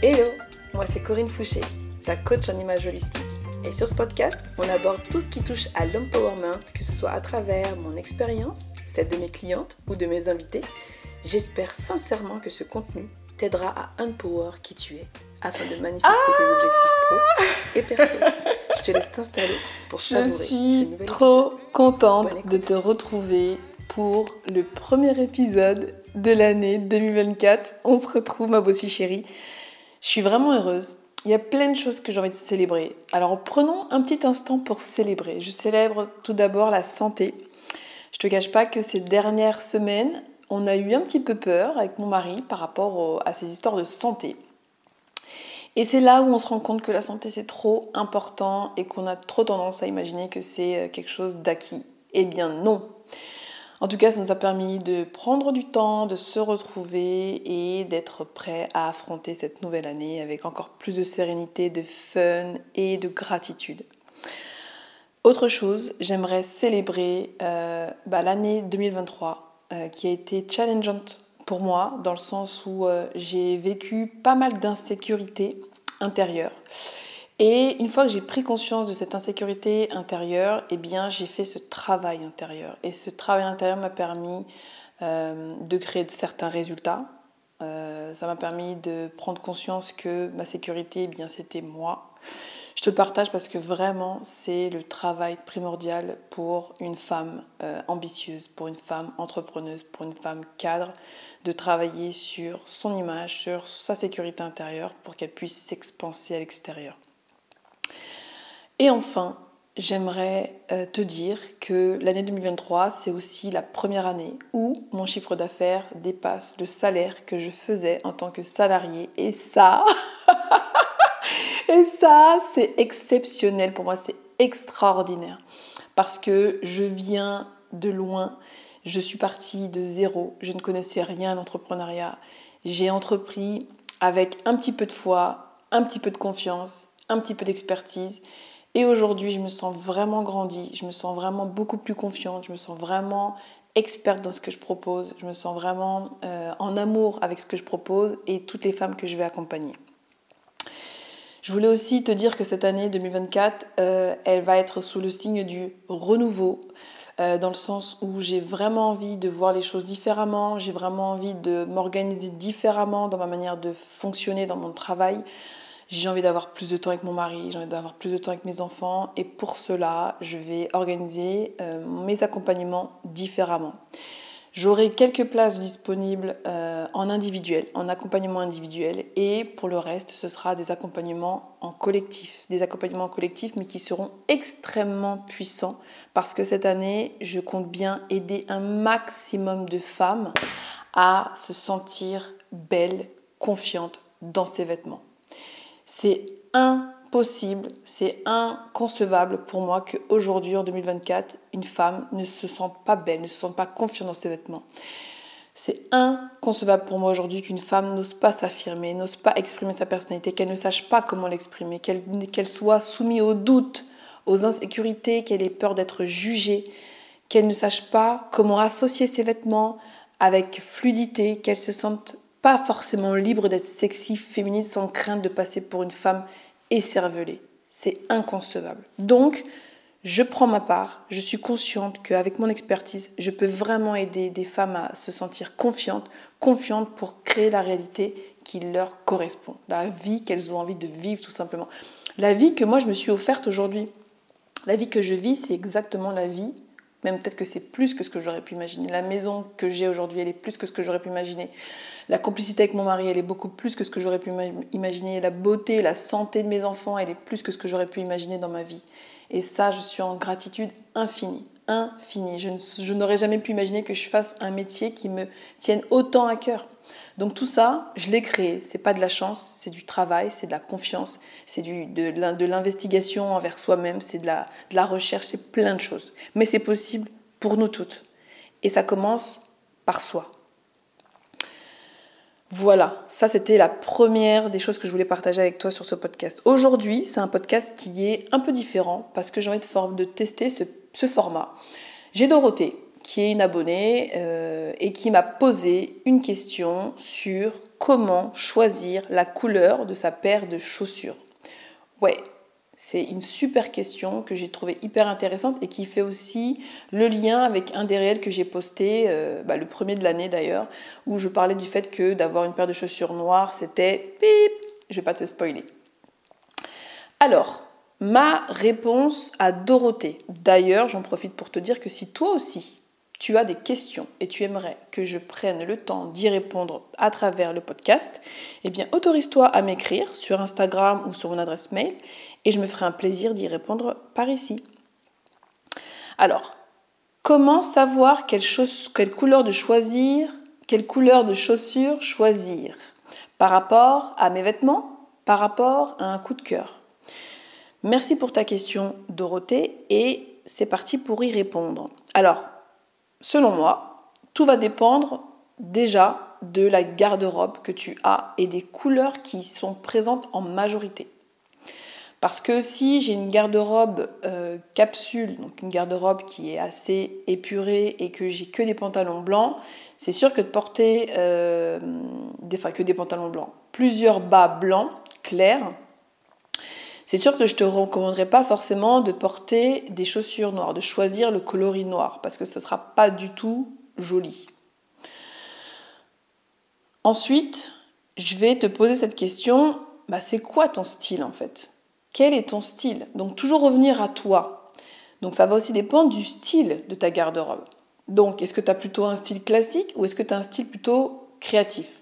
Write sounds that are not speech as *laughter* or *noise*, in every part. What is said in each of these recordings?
Hello, moi c'est Corinne Fouché, ta coach en image holistique. Et sur ce podcast, on aborde tout ce qui touche à l'empowerment, que ce soit à travers mon expérience, celle de mes clientes ou de mes invités. J'espère sincèrement que ce contenu t'aidera à empower qui tu es afin de manifester tes objectifs pro et perso. Je te laisse t'installer pour savourer Je suis trop contente de te retrouver pour le premier épisode de l'année 2024. On se retrouve, ma bossie chérie. Je suis vraiment heureuse. Il y a plein de choses que j'ai envie de célébrer. Alors prenons un petit instant pour célébrer. Je célèbre tout d'abord la santé. Je te cache pas que ces dernières semaines, on a eu un petit peu peur avec mon mari par rapport à ces histoires de santé. Et c'est là où on se rend compte que la santé c'est trop important et qu'on a trop tendance à imaginer que c'est euh, quelque chose d'acquis. Eh bien non. En tout cas, ça nous a permis de prendre du temps, de se retrouver et d'être prêts à affronter cette nouvelle année avec encore plus de sérénité, de fun et de gratitude. Autre chose, j'aimerais célébrer euh, bah, l'année 2023 euh, qui a été challengeante pour moi dans le sens où euh, j'ai vécu pas mal d'insécurité intérieure. Et une fois que j'ai pris conscience de cette insécurité intérieure, eh bien, j'ai fait ce travail intérieur. Et ce travail intérieur m'a permis euh, de créer certains résultats. Euh, ça m'a permis de prendre conscience que ma sécurité, eh bien, c'était moi. Je te le partage parce que vraiment, c'est le travail primordial pour une femme euh, ambitieuse, pour une femme entrepreneuse, pour une femme cadre, de travailler sur son image, sur sa sécurité intérieure pour qu'elle puisse s'expanser à l'extérieur. Et enfin, j'aimerais euh, te dire que l'année 2023, c'est aussi la première année où mon chiffre d'affaires dépasse le salaire que je faisais en tant que salarié. Et ça, *laughs* et ça, c'est exceptionnel pour moi, c'est extraordinaire. Parce que je viens de loin, je suis partie de zéro, je ne connaissais rien à l'entrepreneuriat. J'ai entrepris avec un petit peu de foi, un petit peu de confiance, un petit peu d'expertise. Et aujourd'hui, je me sens vraiment grandie, je me sens vraiment beaucoup plus confiante, je me sens vraiment experte dans ce que je propose, je me sens vraiment euh, en amour avec ce que je propose et toutes les femmes que je vais accompagner. Je voulais aussi te dire que cette année 2024, euh, elle va être sous le signe du renouveau, euh, dans le sens où j'ai vraiment envie de voir les choses différemment, j'ai vraiment envie de m'organiser différemment dans ma manière de fonctionner dans mon travail, j'ai envie d'avoir plus de temps avec mon mari, j'ai envie d'avoir plus de temps avec mes enfants et pour cela, je vais organiser euh, mes accompagnements différemment. J'aurai quelques places disponibles euh, en individuel, en accompagnement individuel et pour le reste, ce sera des accompagnements en collectif, des accompagnements collectifs mais qui seront extrêmement puissants parce que cette année, je compte bien aider un maximum de femmes à se sentir belles, confiantes dans ses vêtements. C'est impossible, c'est inconcevable pour moi qu'aujourd'hui, en 2024, une femme ne se sente pas belle, ne se sente pas confiante dans ses vêtements. C'est inconcevable pour moi aujourd'hui qu'une femme n'ose pas s'affirmer, n'ose pas exprimer sa personnalité, qu'elle ne sache pas comment l'exprimer, qu'elle soit soumise aux doutes, aux insécurités, qu'elle ait peur d'être jugée, qu'elle ne sache pas comment associer ses vêtements avec fluidité, qu'elle se sente pas forcément libre d'être sexy, féminine, sans crainte de passer pour une femme écervelée. C'est inconcevable. Donc, je prends ma part, je suis consciente qu'avec mon expertise, je peux vraiment aider des femmes à se sentir confiantes, confiantes pour créer la réalité qui leur correspond, la vie qu'elles ont envie de vivre tout simplement. La vie que moi je me suis offerte aujourd'hui, la vie que je vis, c'est exactement la vie même peut-être que c'est plus que ce que j'aurais pu imaginer. La maison que j'ai aujourd'hui, elle est plus que ce que j'aurais pu imaginer. La complicité avec mon mari, elle est beaucoup plus que ce que j'aurais pu imaginer. La beauté, la santé de mes enfants, elle est plus que ce que j'aurais pu imaginer dans ma vie. Et ça, je suis en gratitude infinie. Infinie. Je, n'aurais jamais pu imaginer que je fasse un métier qui me tienne autant à cœur. Donc tout ça, je l'ai créé. C'est pas de la chance, c'est du travail, c'est de la confiance, c'est de, l'investigation envers soi-même, c'est de la, de la recherche, c'est plein de choses. Mais c'est possible pour nous toutes. Et ça commence par soi. Voilà, ça c'était la première des choses que je voulais partager avec toi sur ce podcast. Aujourd'hui, c'est un podcast qui est un peu différent parce que j'ai envie de, de tester ce, ce format. J'ai Dorothée qui est une abonnée et qui m'a posé une question sur comment choisir la couleur de sa paire de chaussures. Ouais, c'est une super question que j'ai trouvée hyper intéressante et qui fait aussi le lien avec un des réels que j'ai posté, euh, bah, le premier de l'année d'ailleurs, où je parlais du fait que d'avoir une paire de chaussures noires, c'était pip, je vais pas te spoiler. Alors, ma réponse à Dorothée. D'ailleurs, j'en profite pour te dire que si toi aussi, tu as des questions et tu aimerais que je prenne le temps d'y répondre à travers le podcast, eh bien autorise-toi à m'écrire sur Instagram ou sur mon adresse mail et je me ferai un plaisir d'y répondre par ici. Alors, comment savoir quelle, couleur de choisir, quelle couleur de chaussures choisir? Par rapport à mes vêtements, par rapport à un coup de cœur? Merci pour ta question Dorothée et c'est parti pour y répondre. Alors, selon moi, tout va dépendre déjà de la garde-robe que tu as et des couleurs qui sont présentes en majorité. Parce que si j'ai une garde-robe euh, capsule, donc une garde-robe qui est assez épurée et que j'ai que des pantalons blancs, c'est sûr que de porter, euh, des, enfin que des pantalons blancs, plusieurs bas blancs clairs, c'est sûr que je te recommanderais pas forcément de porter des chaussures noires, de choisir le coloris noir, parce que ce ne sera pas du tout joli. Ensuite, je vais te poser cette question, bah, c'est quoi ton style en fait? Quel est ton style? Donc toujours revenir à toi. Donc ça va aussi dépendre du style de ta garde-robe. Donc est-ce que tu as plutôt un style classique ou est-ce que tu as un style plutôt créatif?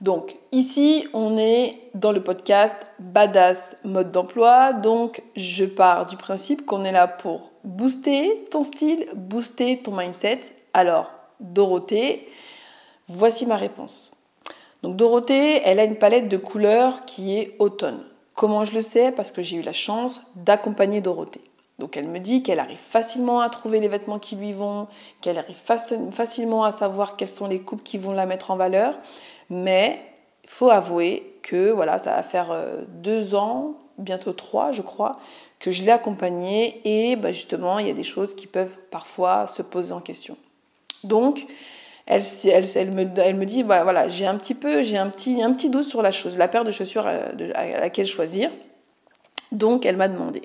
Donc ici, on est dans le podcast Badass mode d'emploi. Donc je pars du principe qu'on est là pour booster ton style, booster ton mindset. Alors Dorothée, voici ma réponse. Donc Dorothée, elle a une palette de couleurs qui est automne. Comment je le sais? Parce que j'ai eu la chance d'accompagner Dorothée. Donc elle me dit qu'elle arrive facilement à trouver les vêtements qui lui vont, qu'elle arrive facilement à savoir quelles sont les coupes qui vont la mettre en valeur. Mais il faut avouer que voilà, ça va faire euh, deux ans, bientôt trois, je crois, que je l'ai accompagnée et bah, justement, il y a des choses qui peuvent parfois se poser en question. Donc, elle, me, dit bah, voilà, j'ai un petit peu, j'ai un petit, un doute sur la chose, la paire de chaussures à, à laquelle choisir. Donc, elle m'a demandé.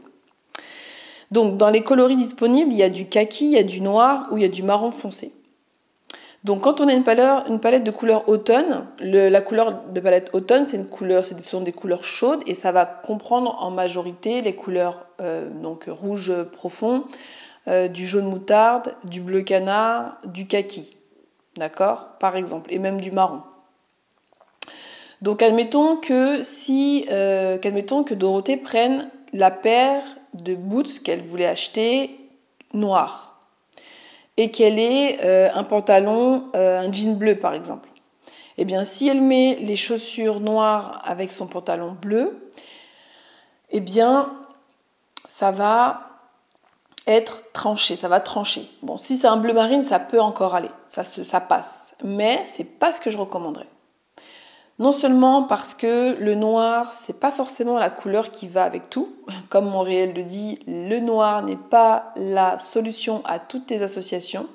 Donc, dans les coloris disponibles, il y a du kaki, il y a du noir ou il y a du marron foncé. Donc, quand on a une, palette de couleurs automne, la couleur de palette automne, c'est ce sont des couleurs chaudes et ça va comprendre en majorité les couleurs euh, donc rouge profond, euh, du jaune moutarde, du bleu canard, du kaki. D'accord? Par exemple, et même du marron. Donc admettons que si euh, que Dorothée prenne la paire de boots qu'elle voulait acheter noir et qu'elle ait euh, un pantalon, euh, un jean bleu par exemple. Eh bien, si elle met les chaussures noires avec son pantalon bleu, eh bien, ça va être tranché, ça va trancher. Bon, si c'est un bleu marine, ça peut encore aller, ça, ça passe. Mais c'est pas ce que je recommanderais. Non seulement parce que le noir, c'est pas forcément la couleur qui va avec tout. *laughs* Comme mon réel le dit, le noir n'est pas la solution à toutes tes associations.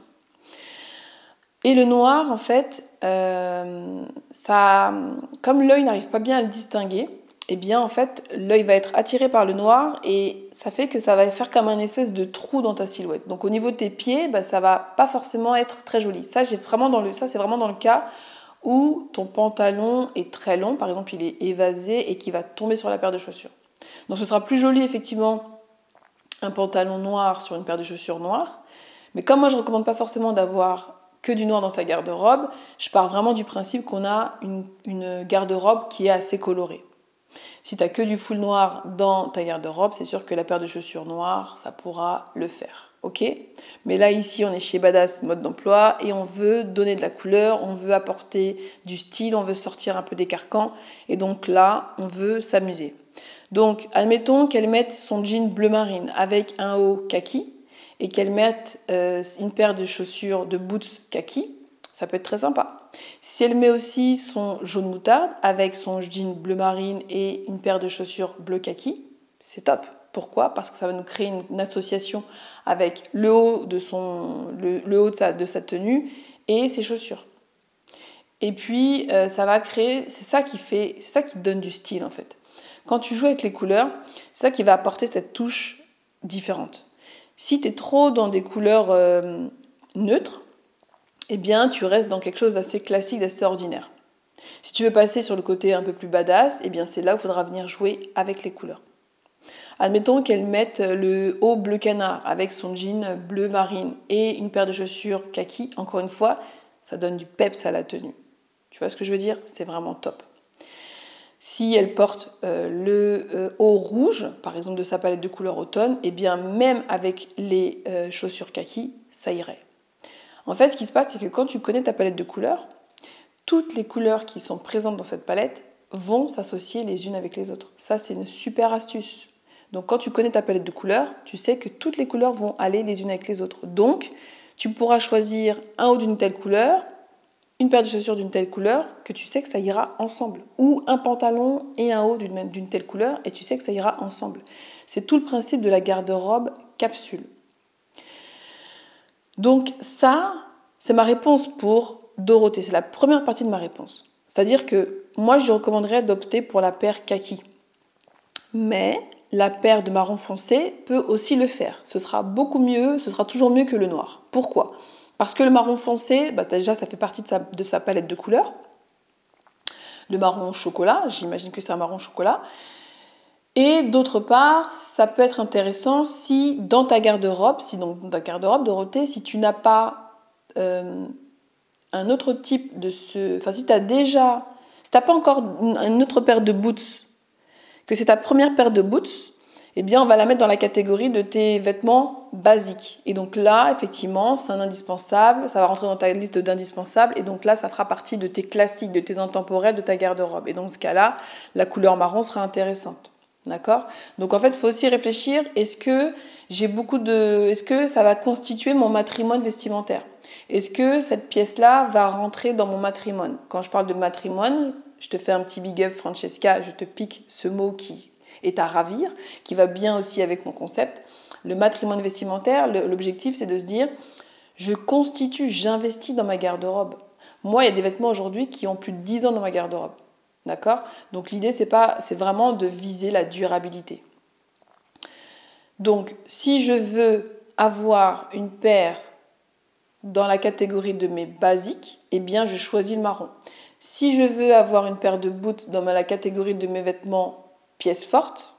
Et le noir, en fait, euh, ça, comme l'œil n'arrive pas bien à le distinguer, eh bien en fait l'œil va être attiré par le noir et ça fait que ça va faire comme un espèce de trou dans ta silhouette. Donc au niveau de tes pieds, bah, ça va pas forcément être très joli. Ça j'ai vraiment dans le ça c'est vraiment dans le cas ton pantalon est très long, par exemple il est évasé et qui va tomber sur la paire de chaussures. Donc ce sera plus joli effectivement un pantalon noir sur une paire de chaussures noires. Mais comme moi je recommande pas forcément d'avoir que du noir dans sa garde-robe, je pars vraiment du principe qu'on a une garde-robe qui est assez colorée. Si tu as que du full noir dans ta garde-robe, c'est sûr que la paire de chaussures noires, ça pourra le faire. Ok Mais là, ici, on est chez Badass mode d'emploi et on veut donner de la couleur, on veut apporter du style, on veut sortir un peu des carcans. Et donc là, on veut s'amuser. Donc, admettons qu'elle mette son jean bleu marine avec un haut kaki et qu'elle mette euh, une paire de chaussures de boots kaki. Ça peut être très sympa. Si elle met aussi son jaune moutarde avec son jean bleu marine et une paire de chaussures bleu kaki, c'est top. Pourquoi? Parce que ça va nous créer une, association avec le haut de son, le, haut de sa, tenue et ses chaussures. Et puis, euh, ça va créer, c'est ça qui fait, c'est ça qui donne du style en fait. Quand tu joues avec les couleurs, c'est ça qui va apporter cette touche différente. Si tu es trop dans des couleurs euh, neutres, eh bien, tu restes dans quelque chose d'assez classique, d'assez ordinaire. Si tu veux passer sur le côté un peu plus badass, eh bien, c'est là où il faudra venir jouer avec les couleurs. Admettons qu'elle mette le haut bleu canard avec son jean bleu marine et une paire de chaussures kaki. Encore une fois, ça donne du peps à la tenue. Tu vois ce que je veux dire? C'est vraiment top. Si elle porte euh, le euh, haut rouge, par exemple de sa palette de couleurs automne, eh bien même avec les euh, chaussures kaki, ça irait. En fait, ce qui se passe, c'est que quand tu connais ta palette de couleurs, toutes les couleurs qui sont présentes dans cette palette vont s'associer les unes avec les autres. Ça, c'est une super astuce. Donc quand tu connais ta palette de couleurs, tu sais que toutes les couleurs vont aller les unes avec les autres. Donc, tu pourras choisir un haut d'une telle couleur, une paire de chaussures d'une telle couleur, que tu sais que ça ira ensemble. Ou un pantalon et un haut d'une telle couleur, et tu sais que ça ira ensemble. C'est tout le principe de la garde-robe capsule. Donc ça, c'est ma réponse pour Dorothée. C'est la première partie de ma réponse. C'est-à-dire que moi, je recommanderais d'opter pour la paire kaki. Mais la paire de marron foncé peut aussi le faire. Ce sera beaucoup mieux, ce sera toujours mieux que le noir. Pourquoi? Parce que le marron foncé, bah, déjà, ça fait partie de sa, palette de couleurs. Le marron chocolat, j'imagine que c'est un marron chocolat. Et d'autre part, ça peut être intéressant si dans ta garde-robe, si dans ta garde-robe, Dorothée, si tu n'as pas euh, un autre type de ce. Enfin, si tu déjà. Si tu n'as pas encore une autre paire de boots, que c'est ta première paire de boots, eh bien, on va la mettre dans la catégorie de tes vêtements basiques. Et donc là, effectivement, c'est un indispensable, ça va rentrer dans ta liste d'indispensables, et donc là, ça fera partie de tes classiques, de tes intemporels, de ta garde-robe. Et donc, dans ce cas-là, la couleur marron sera intéressante. D'accord? Donc en fait, il faut aussi réfléchir, est-ce que j'ai beaucoup de est-ce que ça va constituer mon matrimoine vestimentaire? Est-ce que cette pièce-là va rentrer dans mon matrimoine? Quand je parle de matrimoine, je te fais un petit big up Francesca, je te pique ce mot qui est à ravir, qui va bien aussi avec mon concept. Le matrimoine vestimentaire, l'objectif c'est de se dire je constitue, j'investis dans ma garde-robe. Moi, il y a des vêtements aujourd'hui qui ont plus de 10 ans dans ma garde-robe. D'accord? Donc l'idée, c'est vraiment de viser la durabilité. Donc, si je veux avoir une paire dans la catégorie de mes basiques, eh bien, je choisis le marron. Si je veux avoir une paire de boots dans la catégorie de mes vêtements pièces fortes,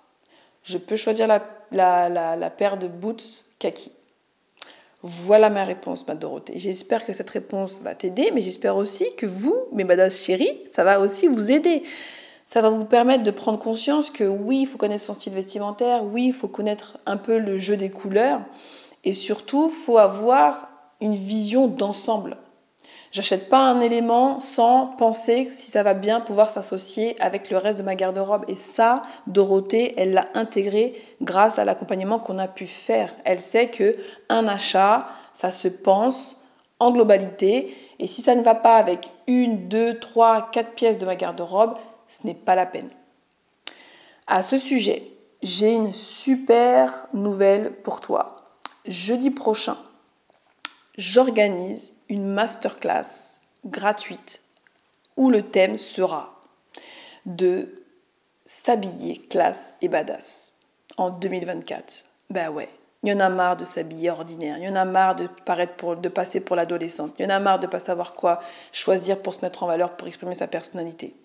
je peux choisir la, la paire de boots kaki. Voilà ma réponse, ma Dorothée. J'espère que cette réponse va t'aider, mais j'espère aussi que vous, mes badass chéries, ça va aussi vous aider. Ça va vous permettre de prendre conscience que oui, il faut connaître son style vestimentaire, oui, il faut connaître un peu le jeu des couleurs, et surtout, il faut avoir une vision d'ensemble. J'achète pas un élément sans penser si ça va bien pouvoir s'associer avec le reste de ma garde-robe. Et ça, Dorothée, elle l'a intégré grâce à l'accompagnement qu'on a pu faire. Elle sait que un achat, ça se pense en globalité. Et si ça ne va pas avec une, deux, trois, quatre pièces de ma garde-robe, ce n'est pas la peine. À ce sujet, j'ai une super nouvelle pour toi. Jeudi prochain, j'organise une masterclass gratuite où le thème sera de s'habiller classe et badass en 2024. Ben ouais, il y en a marre de s'habiller ordinaire, il y en a marre de, paraître de passer pour l'adolescente, il y en a marre de ne pas savoir quoi choisir pour se mettre en valeur, pour exprimer sa personnalité.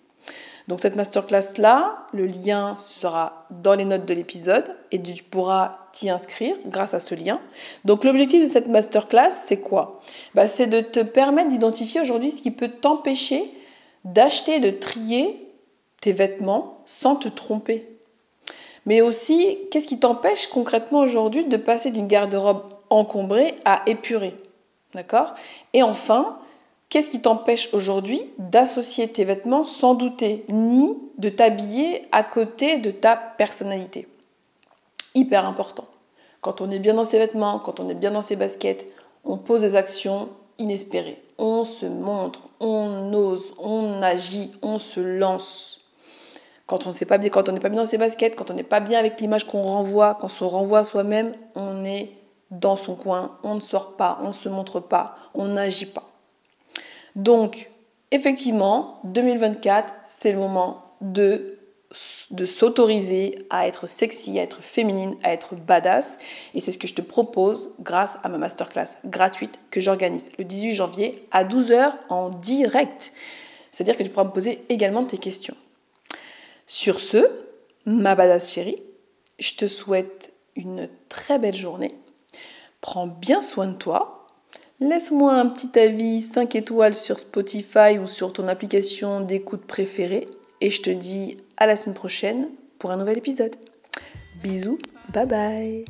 Donc cette masterclass-là, le lien sera dans les notes de l'épisode et tu pourras t'y inscrire grâce à ce lien. Donc l'objectif de cette masterclass, c'est quoi? Bah, C'est de te permettre d'identifier aujourd'hui ce qui peut t'empêcher d'acheter, de trier tes vêtements sans te tromper. Mais aussi, qu'est-ce qui t'empêche concrètement aujourd'hui de passer d'une garde-robe encombrée à épurée D'accord? Et enfin, Qu'est-ce qui t'empêche aujourd'hui d'associer tes vêtements sans douter, ni de t'habiller à côté de ta personnalité? Hyper important. Quand on est bien dans ses vêtements, quand on est bien dans ses baskets, on pose des actions inespérées. On se montre, on ose, on agit, on se lance. Quand on sait pas bien, n'est pas bien dans ses baskets, quand on n'est pas bien avec l'image qu'on renvoie, quand on se renvoie à soi-même, on est dans son coin, on ne sort pas, on ne se montre pas, on n'agit pas. Donc, effectivement, 2024, c'est le moment de s'autoriser à être sexy, à être féminine, à être badass. Et c'est ce que je te propose grâce à ma masterclass gratuite que j'organise le 18 janvier à 12h en direct. C'est-à-dire que tu pourras me poser également tes questions. Sur ce, ma badass chérie, je te souhaite une très belle journée. Prends bien soin de toi. Laisse-moi un petit avis 5 étoiles sur Spotify ou sur ton application d'écoute préférée. Et je te dis à la semaine prochaine pour un nouvel épisode. Bisous, bye bye